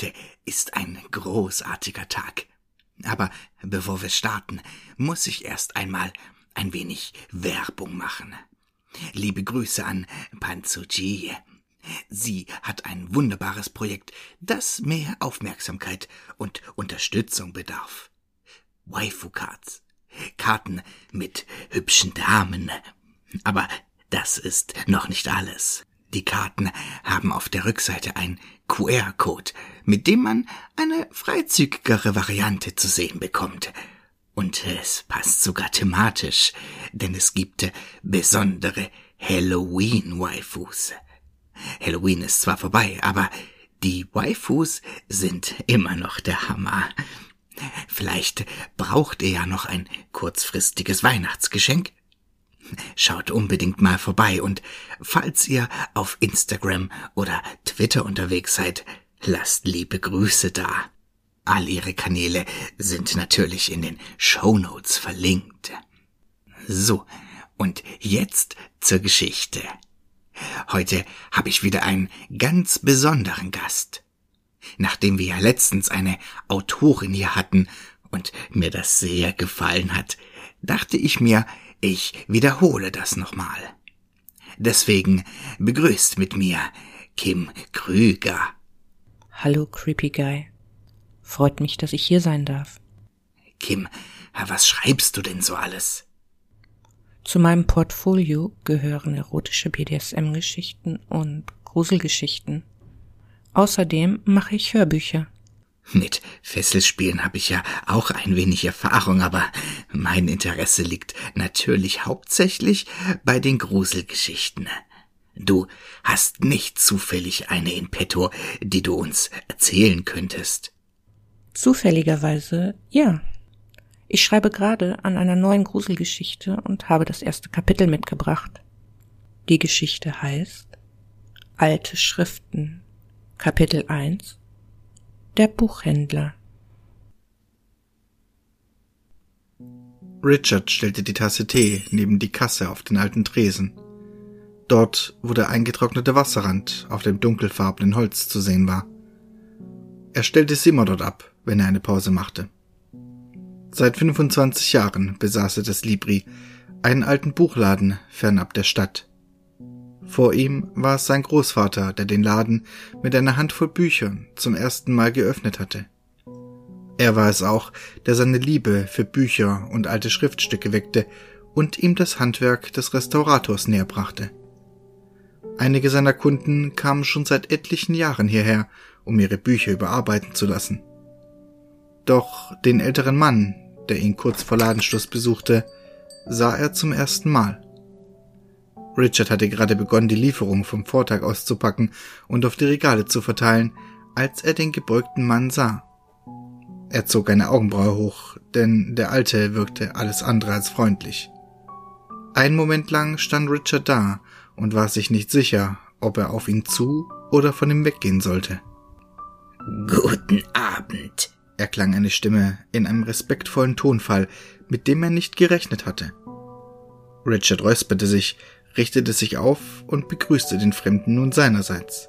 Heute ist ein großartiger Tag. Aber bevor wir starten, muss ich erst einmal ein wenig Werbung machen. Liebe Grüße an Panzuji. Sie hat ein wunderbares Projekt, das mehr Aufmerksamkeit und Unterstützung bedarf. Waifu-Cards. Karten mit hübschen Damen. Aber das ist noch nicht alles. Die Karten haben auf der Rückseite ein QR-Code, mit dem man eine freizügigere Variante zu sehen bekommt. Und es passt sogar thematisch, denn es gibt besondere Halloween-Waifus. Halloween ist zwar vorbei, aber die Waifus sind immer noch der Hammer. Vielleicht braucht ihr ja noch ein kurzfristiges Weihnachtsgeschenk? Schaut unbedingt mal vorbei und falls ihr auf Instagram oder Twitter unterwegs seid, lasst liebe Grüße da. All ihre Kanäle sind natürlich in den Show Notes verlinkt. So, und jetzt zur Geschichte. Heute habe ich wieder einen ganz besonderen Gast. Nachdem wir ja letztens eine Autorin hier hatten und mir das sehr gefallen hat, dachte ich mir, ich wiederhole das nochmal. Deswegen begrüßt mit mir Kim Krüger. Hallo, Creepy Guy. Freut mich, dass ich hier sein darf. Kim, was schreibst du denn so alles? Zu meinem Portfolio gehören erotische BDSM-Geschichten und Gruselgeschichten. Außerdem mache ich Hörbücher. Mit Fesselspielen habe ich ja auch ein wenig Erfahrung, aber mein Interesse liegt natürlich hauptsächlich bei den Gruselgeschichten. Du hast nicht zufällig eine in petto, die du uns erzählen könntest. Zufälligerweise, ja. Ich schreibe gerade an einer neuen Gruselgeschichte und habe das erste Kapitel mitgebracht. Die Geschichte heißt Alte Schriften, Kapitel 1 der Buchhändler Richard stellte die Tasse Tee neben die Kasse auf den alten Tresen. Dort, wo der eingetrocknete Wasserrand auf dem dunkelfarbenen Holz zu sehen war. Er stellte sie immer dort ab, wenn er eine Pause machte. Seit 25 Jahren besaß er das Libri, einen alten Buchladen fernab der Stadt. Vor ihm war es sein Großvater, der den Laden mit einer Handvoll Büchern zum ersten Mal geöffnet hatte. Er war es auch, der seine Liebe für Bücher und alte Schriftstücke weckte und ihm das Handwerk des Restaurators näherbrachte. Einige seiner Kunden kamen schon seit etlichen Jahren hierher, um ihre Bücher überarbeiten zu lassen. Doch den älteren Mann, der ihn kurz vor Ladenschluss besuchte, sah er zum ersten Mal. Richard hatte gerade begonnen, die Lieferung vom Vortag auszupacken und auf die Regale zu verteilen, als er den gebeugten Mann sah. Er zog eine Augenbraue hoch, denn der Alte wirkte alles andere als freundlich. Einen Moment lang stand Richard da und war sich nicht sicher, ob er auf ihn zu oder von ihm weggehen sollte. Guten Abend, erklang eine Stimme in einem respektvollen Tonfall, mit dem er nicht gerechnet hatte. Richard räusperte sich, richtete sich auf und begrüßte den Fremden nun seinerseits.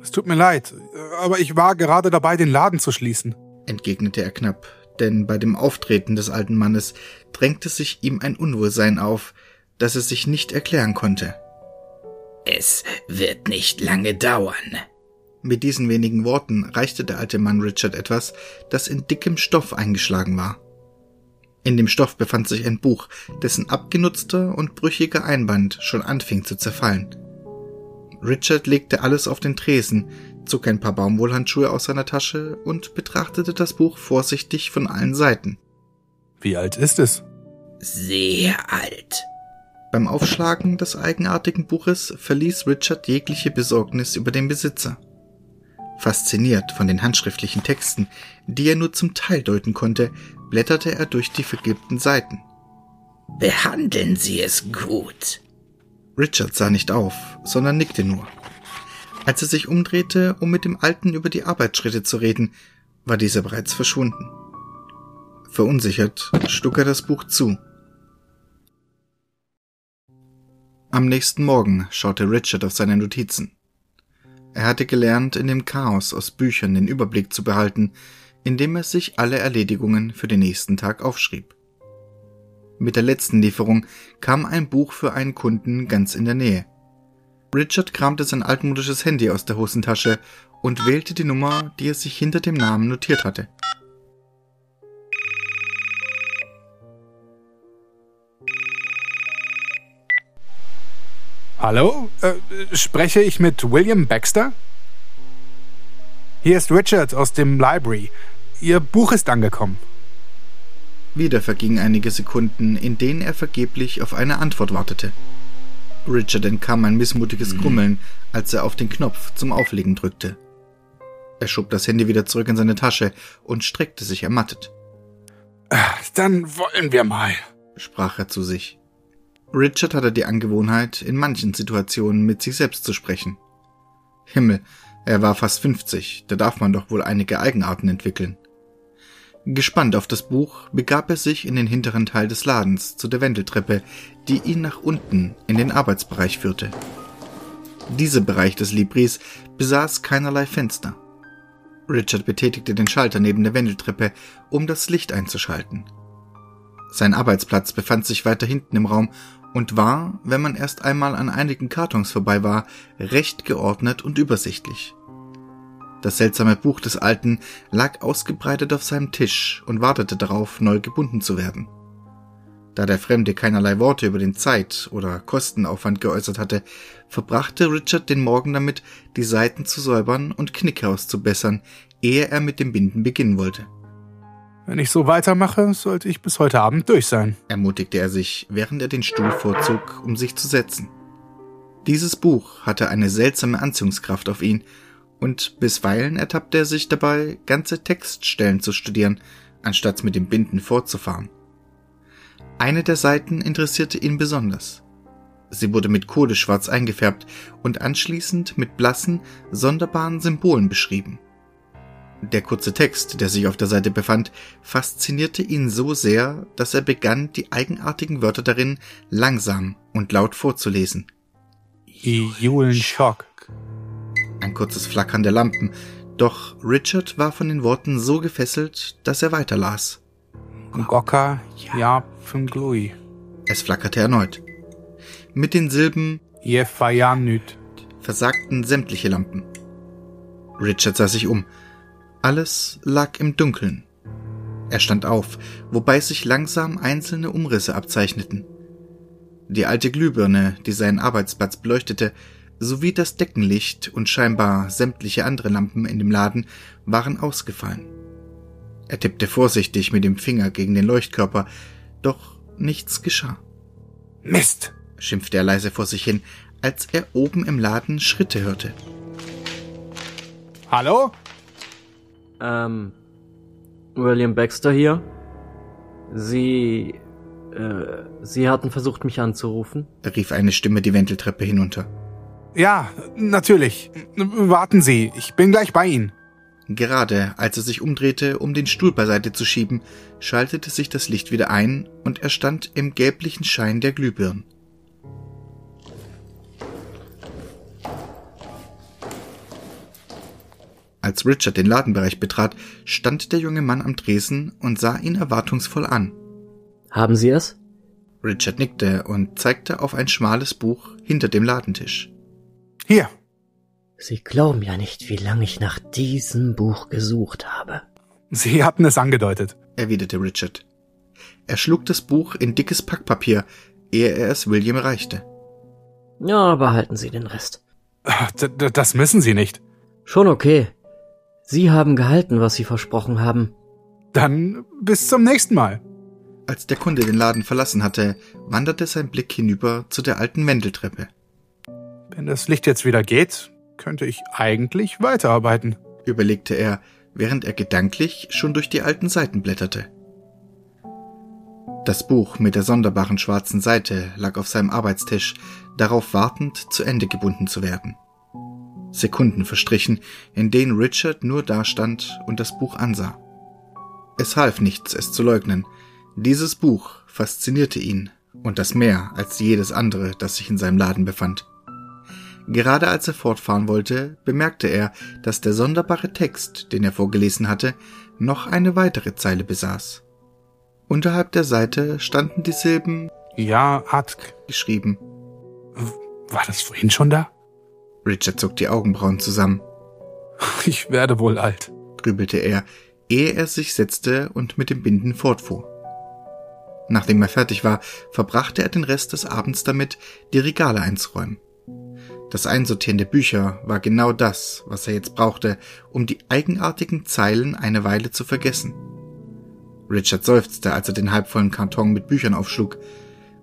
Es tut mir leid, aber ich war gerade dabei, den Laden zu schließen, entgegnete er knapp, denn bei dem Auftreten des alten Mannes drängte sich ihm ein Unwohlsein auf, das er sich nicht erklären konnte. Es wird nicht lange dauern. Mit diesen wenigen Worten reichte der alte Mann Richard etwas, das in dickem Stoff eingeschlagen war. In dem Stoff befand sich ein Buch, dessen abgenutzter und brüchiger Einband schon anfing zu zerfallen. Richard legte alles auf den Tresen, zog ein paar Baumwollhandschuhe aus seiner Tasche und betrachtete das Buch vorsichtig von allen Seiten. Wie alt ist es? Sehr alt. Beim Aufschlagen des eigenartigen Buches verließ Richard jegliche Besorgnis über den Besitzer. Fasziniert von den handschriftlichen Texten, die er nur zum Teil deuten konnte, blätterte er durch die vergilbten Seiten. Behandeln Sie es gut. Richard sah nicht auf, sondern nickte nur. Als er sich umdrehte, um mit dem Alten über die Arbeitsschritte zu reden, war dieser bereits verschwunden. Verunsichert schlug er das Buch zu. Am nächsten Morgen schaute Richard auf seine Notizen. Er hatte gelernt, in dem Chaos aus Büchern den Überblick zu behalten, indem er sich alle Erledigungen für den nächsten Tag aufschrieb. Mit der letzten Lieferung kam ein Buch für einen Kunden ganz in der Nähe. Richard kramte sein altmodisches Handy aus der Hosentasche und wählte die Nummer, die er sich hinter dem Namen notiert hatte. Hallo? Äh, spreche ich mit William Baxter? Hier ist Richard aus dem Library. Ihr Buch ist angekommen. Wieder vergingen einige Sekunden, in denen er vergeblich auf eine Antwort wartete. Richard entkam ein missmutiges Grummeln, als er auf den Knopf zum Auflegen drückte. Er schob das Handy wieder zurück in seine Tasche und streckte sich ermattet. Dann wollen wir mal, sprach er zu sich. Richard hatte die Angewohnheit, in manchen Situationen mit sich selbst zu sprechen. Himmel, er war fast 50, da darf man doch wohl einige Eigenarten entwickeln. Gespannt auf das Buch begab er sich in den hinteren Teil des Ladens zu der Wendeltreppe, die ihn nach unten in den Arbeitsbereich führte. Dieser Bereich des Libris besaß keinerlei Fenster. Richard betätigte den Schalter neben der Wendeltreppe, um das Licht einzuschalten. Sein Arbeitsplatz befand sich weiter hinten im Raum und war, wenn man erst einmal an einigen Kartons vorbei war, recht geordnet und übersichtlich. Das seltsame Buch des Alten lag ausgebreitet auf seinem Tisch und wartete darauf, neu gebunden zu werden. Da der Fremde keinerlei Worte über den Zeit- oder Kostenaufwand geäußert hatte, verbrachte Richard den Morgen damit, die Seiten zu säubern und Knicke auszubessern, ehe er mit dem Binden beginnen wollte. Wenn ich so weitermache, sollte ich bis heute Abend durch sein, ermutigte er sich, während er den Stuhl vorzog, um sich zu setzen. Dieses Buch hatte eine seltsame Anziehungskraft auf ihn, und bisweilen ertappte er sich dabei, ganze Textstellen zu studieren, anstatt mit dem Binden fortzufahren. Eine der Seiten interessierte ihn besonders. Sie wurde mit Kohleschwarz eingefärbt und anschließend mit blassen, sonderbaren Symbolen beschrieben. Der kurze Text, der sich auf der Seite befand, faszinierte ihn so sehr, dass er begann, die eigenartigen Wörter darin langsam und laut vorzulesen. Schock. Ein kurzes Flackern der Lampen, doch Richard war von den Worten so gefesselt, dass er weiterlas. Goka ja Glui. Es flackerte erneut. Mit den Silben Jefayanüt versagten sämtliche Lampen. Richard sah sich um. Alles lag im Dunkeln. Er stand auf, wobei sich langsam einzelne Umrisse abzeichneten. Die alte Glühbirne, die seinen Arbeitsplatz beleuchtete, sowie das Deckenlicht und scheinbar sämtliche andere Lampen in dem Laden waren ausgefallen. Er tippte vorsichtig mit dem Finger gegen den Leuchtkörper, doch nichts geschah. Mist, schimpfte er leise vor sich hin, als er oben im Laden Schritte hörte. Hallo? Ähm, William Baxter hier. Sie, äh, Sie hatten versucht, mich anzurufen? rief eine Stimme die Wendeltreppe hinunter. Ja, natürlich. Warten Sie, ich bin gleich bei Ihnen. Gerade als er sich umdrehte, um den Stuhl beiseite zu schieben, schaltete sich das Licht wieder ein und er stand im gelblichen Schein der Glühbirnen. Als Richard den Ladenbereich betrat, stand der junge Mann am Tresen und sah ihn erwartungsvoll an. Haben Sie es? Richard nickte und zeigte auf ein schmales Buch hinter dem Ladentisch. Hier. Sie glauben ja nicht, wie lange ich nach diesem Buch gesucht habe. Sie hatten es angedeutet, erwiderte Richard. Er schlug das Buch in dickes Packpapier, ehe er es William reichte. Ja, behalten Sie den Rest. D das müssen Sie nicht. Schon okay. Sie haben gehalten, was Sie versprochen haben. Dann bis zum nächsten Mal. Als der Kunde den Laden verlassen hatte, wanderte sein Blick hinüber zu der alten Wendeltreppe. Wenn das Licht jetzt wieder geht, könnte ich eigentlich weiterarbeiten, überlegte er, während er gedanklich schon durch die alten Seiten blätterte. Das Buch mit der sonderbaren schwarzen Seite lag auf seinem Arbeitstisch, darauf wartend, zu Ende gebunden zu werden. Sekunden verstrichen, in denen Richard nur dastand und das Buch ansah. Es half nichts, es zu leugnen. Dieses Buch faszinierte ihn und das mehr als jedes andere, das sich in seinem Laden befand. Gerade als er fortfahren wollte, bemerkte er, dass der sonderbare Text, den er vorgelesen hatte, noch eine weitere Zeile besaß. Unterhalb der Seite standen die Silben Ja, Atk. geschrieben. War das vorhin schon da? Richard zog die Augenbrauen zusammen, Ich werde wohl alt. grübelte er, ehe er sich setzte und mit dem Binden fortfuhr. Nachdem er fertig war, verbrachte er den Rest des Abends damit, die Regale einzuräumen. Das Einsortieren der Bücher war genau das, was er jetzt brauchte, um die eigenartigen Zeilen eine Weile zu vergessen. Richard seufzte, als er den halbvollen Karton mit Büchern aufschlug.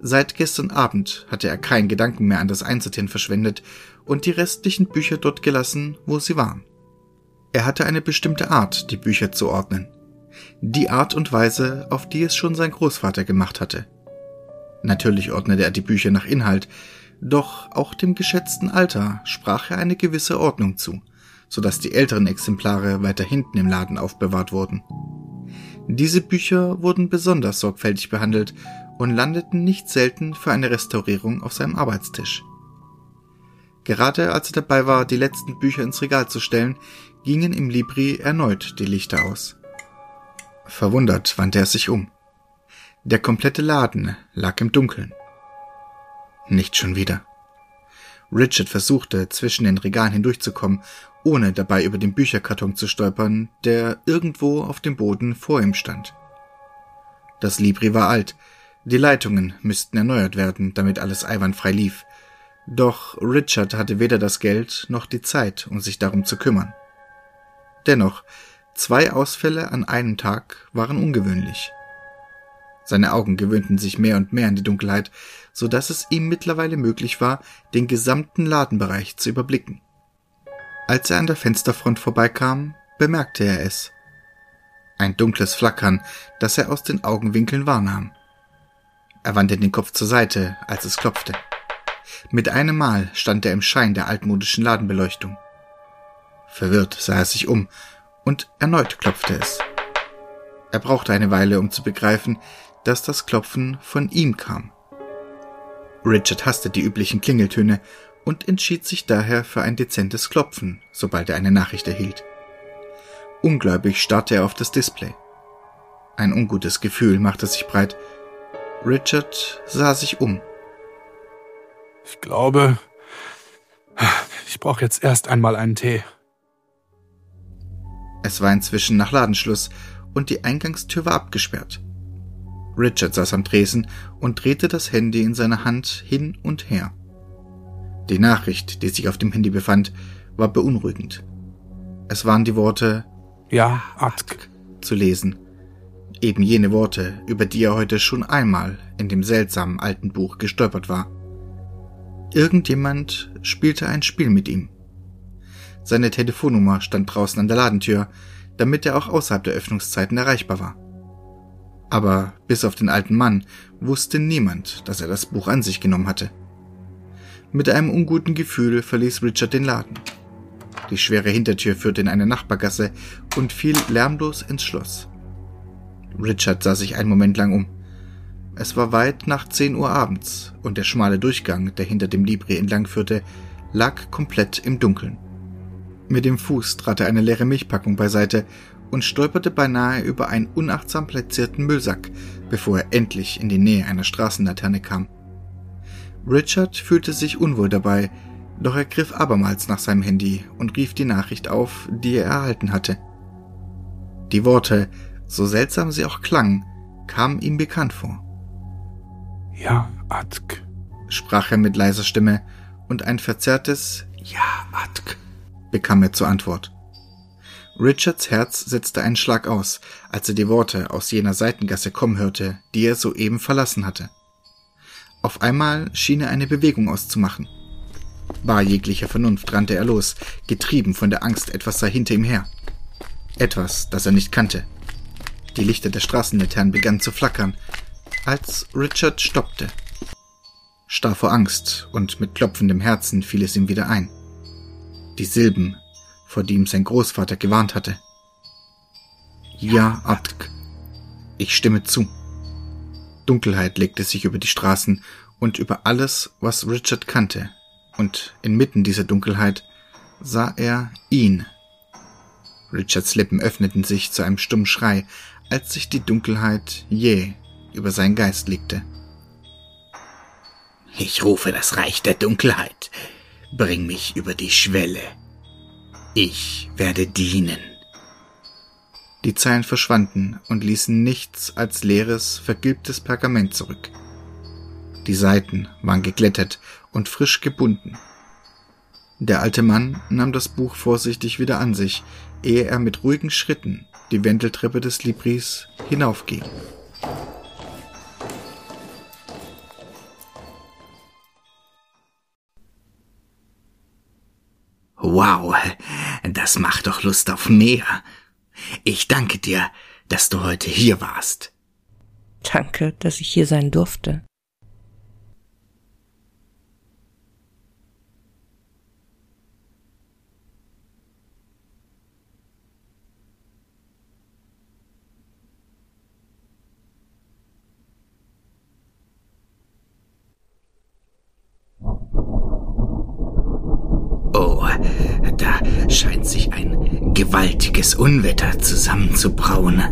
Seit gestern Abend hatte er keinen Gedanken mehr an das Einsortieren verschwendet und die restlichen Bücher dort gelassen, wo sie waren. Er hatte eine bestimmte Art, die Bücher zu ordnen. Die Art und Weise, auf die es schon sein Großvater gemacht hatte. Natürlich ordnete er die Bücher nach Inhalt, doch auch dem geschätzten Alter sprach er eine gewisse Ordnung zu, so dass die älteren Exemplare weiter hinten im Laden aufbewahrt wurden. Diese Bücher wurden besonders sorgfältig behandelt und landeten nicht selten für eine Restaurierung auf seinem Arbeitstisch. Gerade als er dabei war, die letzten Bücher ins Regal zu stellen, gingen im Libri erneut die Lichter aus. Verwundert wandte er sich um. Der komplette Laden lag im Dunkeln. Nicht schon wieder. Richard versuchte, zwischen den Regalen hindurchzukommen, ohne dabei über den Bücherkarton zu stolpern, der irgendwo auf dem Boden vor ihm stand. Das Libri war alt, die Leitungen müssten erneuert werden, damit alles einwandfrei lief, doch Richard hatte weder das Geld noch die Zeit, um sich darum zu kümmern. Dennoch, zwei Ausfälle an einem Tag waren ungewöhnlich. Seine Augen gewöhnten sich mehr und mehr an die Dunkelheit, so dass es ihm mittlerweile möglich war, den gesamten Ladenbereich zu überblicken. Als er an der Fensterfront vorbeikam, bemerkte er es. Ein dunkles Flackern, das er aus den Augenwinkeln wahrnahm. Er wandte den Kopf zur Seite, als es klopfte. Mit einem Mal stand er im Schein der altmodischen Ladenbeleuchtung. Verwirrt sah er sich um, und erneut klopfte es. Er brauchte eine Weile, um zu begreifen, dass das Klopfen von ihm kam. Richard hasste die üblichen Klingeltöne und entschied sich daher für ein dezentes Klopfen, sobald er eine Nachricht erhielt. Ungläubig starrte er auf das Display. Ein ungutes Gefühl machte sich breit. Richard sah sich um. Ich glaube, ich brauche jetzt erst einmal einen Tee. Es war inzwischen nach Ladenschluss und die Eingangstür war abgesperrt. Richard saß am Tresen und drehte das Handy in seiner Hand hin und her. Die Nachricht, die sich auf dem Handy befand, war beunruhigend. Es waren die Worte Ja, Atk. zu lesen. Eben jene Worte, über die er heute schon einmal in dem seltsamen alten Buch gestolpert war. Irgendjemand spielte ein Spiel mit ihm. Seine Telefonnummer stand draußen an der Ladentür, damit er auch außerhalb der Öffnungszeiten erreichbar war. Aber bis auf den alten Mann wusste niemand, dass er das Buch an sich genommen hatte. Mit einem unguten Gefühl verließ Richard den Laden. Die schwere Hintertür führte in eine Nachbargasse und fiel lärmlos ins Schloss. Richard sah sich einen Moment lang um. Es war weit nach zehn Uhr abends und der schmale Durchgang, der hinter dem Libri entlang führte, lag komplett im Dunkeln. Mit dem Fuß trat er eine leere Milchpackung beiseite und stolperte beinahe über einen unachtsam platzierten Müllsack, bevor er endlich in die Nähe einer Straßenlaterne kam. Richard fühlte sich unwohl dabei, doch er griff abermals nach seinem Handy und rief die Nachricht auf, die er erhalten hatte. Die Worte, so seltsam sie auch klangen, kamen ihm bekannt vor. Ja, Atk. sprach er mit leiser Stimme, und ein verzerrtes Ja, Atk bekam er zur Antwort. Richards Herz setzte einen Schlag aus, als er die Worte aus jener Seitengasse kommen hörte, die er soeben verlassen hatte. Auf einmal schien er eine Bewegung auszumachen. Bar jeglicher Vernunft rannte er los, getrieben von der Angst, etwas sei hinter ihm her. Etwas, das er nicht kannte. Die Lichter der Straßenlaternen begannen zu flackern, als Richard stoppte. Starr vor Angst und mit klopfendem Herzen fiel es ihm wieder ein. Die Silben, vor die ihm sein Großvater gewarnt hatte. Ja, Atk. Ich stimme zu. Dunkelheit legte sich über die Straßen und über alles, was Richard kannte, und inmitten dieser Dunkelheit sah er ihn. Richards Lippen öffneten sich zu einem stummen Schrei, als sich die Dunkelheit jäh über seinen Geist legte. Ich rufe das Reich der Dunkelheit. Bring mich über die Schwelle. Ich werde dienen. Die Zeilen verschwanden und ließen nichts als leeres, vergilbtes Pergament zurück. Die Seiten waren geglättet und frisch gebunden. Der alte Mann nahm das Buch vorsichtig wieder an sich, ehe er mit ruhigen Schritten die Wendeltreppe des Libris hinaufging. Wow, das macht doch Lust auf mehr. Ich danke dir, dass du heute hier warst. Danke, dass ich hier sein durfte. Unwetter zusammenzubrauen.